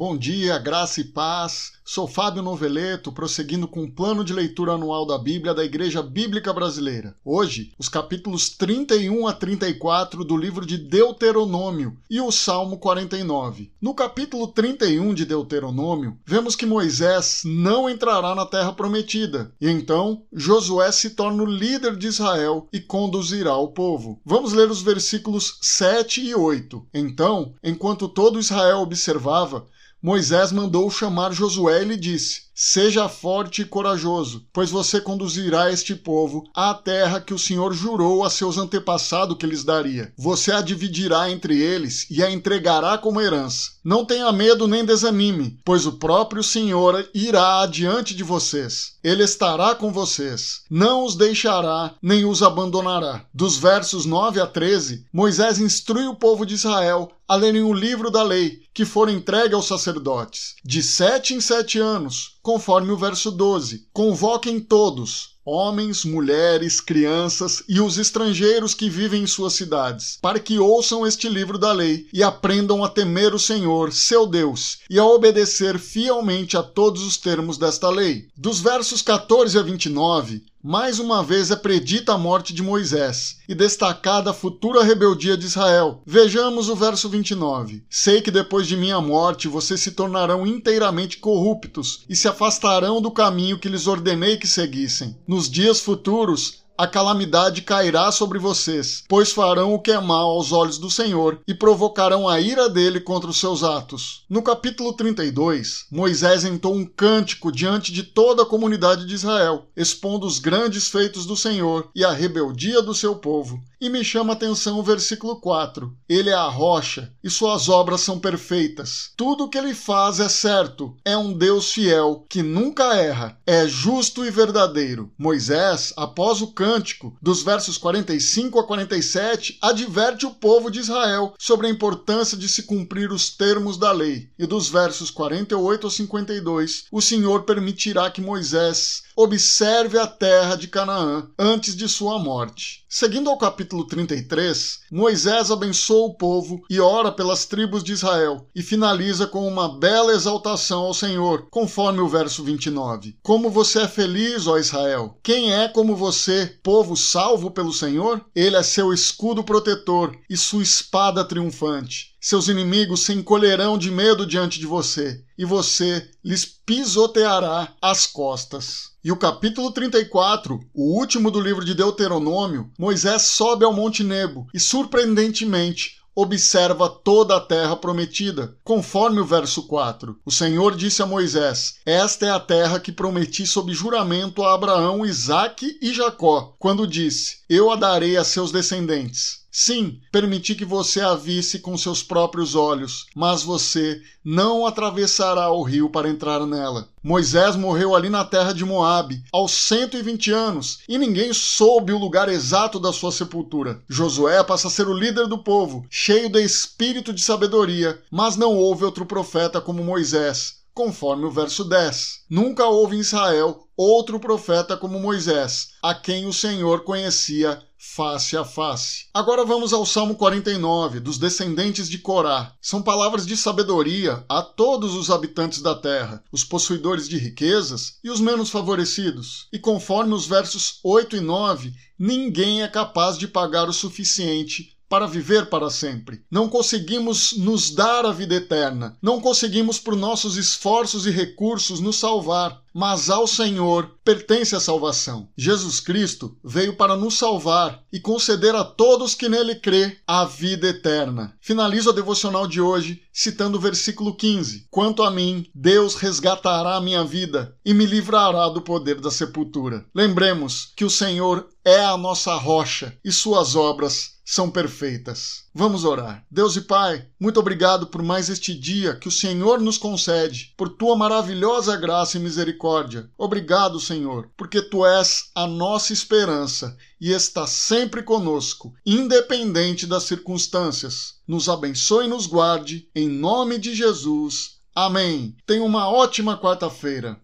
Bom dia, graça e paz. Sou Fábio Noveleto, prosseguindo com o plano de leitura anual da Bíblia da Igreja Bíblica Brasileira. Hoje, os capítulos 31 a 34 do livro de Deuteronômio e o Salmo 49. No capítulo 31 de Deuteronômio, vemos que Moisés não entrará na terra prometida, e então Josué se torna o líder de Israel e conduzirá o povo. Vamos ler os versículos 7 e 8. Então, enquanto todo Israel observava, Moisés mandou chamar Josué e lhe disse: Seja forte e corajoso, pois você conduzirá este povo à terra que o Senhor jurou a seus antepassados que lhes daria. Você a dividirá entre eles e a entregará como herança. Não tenha medo nem desanime, pois o próprio Senhor irá adiante de vocês. Ele estará com vocês, não os deixará nem os abandonará. Dos versos 9 a 13, Moisés instrui o povo de Israel a lerem o livro da lei, que for entregue aos sacerdotes. De sete em sete anos, conforme o verso 12. Convoquem todos, homens, mulheres, crianças e os estrangeiros que vivem em suas cidades, para que ouçam este livro da lei e aprendam a temer o Senhor, seu Deus, e a obedecer fielmente a todos os termos desta lei. Dos versos 14 a 29, mais uma vez é predita a morte de Moisés e destacada a futura rebeldia de Israel. Vejamos o verso 29. Sei que depois de minha morte vocês se tornarão inteiramente corruptos e se afastarão do caminho que lhes ordenei que seguissem. Nos dias futuros, a calamidade cairá sobre vocês, pois farão o que é mal aos olhos do Senhor e provocarão a ira dele contra os seus atos. No capítulo 32, Moisés entou um cântico diante de toda a comunidade de Israel, expondo os grandes feitos do Senhor e a rebeldia do seu povo. E me chama a atenção o versículo 4. Ele é a rocha e suas obras são perfeitas. Tudo o que ele faz é certo. É um Deus fiel que nunca erra. É justo e verdadeiro. Moisés, após o cântico, cântico, dos versos 45 a 47, adverte o povo de Israel sobre a importância de se cumprir os termos da lei. E dos versos 48 a 52, o Senhor permitirá que Moisés observe a terra de Canaã antes de sua morte. Seguindo ao capítulo 33, Moisés abençoa o povo e ora pelas tribos de Israel, e finaliza com uma bela exaltação ao Senhor, conforme o verso 29. Como você é feliz, ó Israel! Quem é como você, povo salvo pelo Senhor? Ele é seu escudo protetor e sua espada triunfante. Seus inimigos se encolherão de medo diante de você, e você lhes pisoteará as costas. E o capítulo 34, o último do livro de Deuteronômio, Moisés sobe ao Monte Nebo e, surpreendentemente, observa toda a terra prometida, conforme o verso 4. O Senhor disse a Moisés: Esta é a terra que prometi sob juramento a Abraão, Isaque e Jacó, quando disse: Eu a darei a seus descendentes. Sim, permiti que você a visse com seus próprios olhos, mas você não atravessará o rio para entrar nela. Moisés morreu ali na terra de Moabe, aos 120 anos, e ninguém soube o lugar exato da sua sepultura. Josué passa a ser o líder do povo, cheio de espírito de sabedoria, mas não houve outro profeta como Moisés, conforme o verso 10. Nunca houve em Israel outro profeta como Moisés, a quem o Senhor conhecia face a face. Agora vamos ao Salmo 49, dos descendentes de Corá. São palavras de sabedoria a todos os habitantes da terra, os possuidores de riquezas e os menos favorecidos. E conforme os versos 8 e 9, ninguém é capaz de pagar o suficiente para viver para sempre. Não conseguimos nos dar a vida eterna. Não conseguimos, por nossos esforços e recursos, nos salvar. Mas ao Senhor pertence a salvação. Jesus Cristo veio para nos salvar e conceder a todos que nele crê a vida eterna. Finalizo a devocional de hoje citando o versículo 15: Quanto a mim, Deus resgatará a minha vida e me livrará do poder da sepultura. Lembremos que o Senhor é a nossa rocha e suas obras são perfeitas. Vamos orar. Deus e Pai, muito obrigado por mais este dia que o Senhor nos concede, por tua maravilhosa graça e misericórdia. Obrigado, Senhor, porque tu és a nossa esperança e está sempre conosco, independente das circunstâncias. Nos abençoe e nos guarde, em nome de Jesus. Amém. Tenha uma ótima quarta-feira.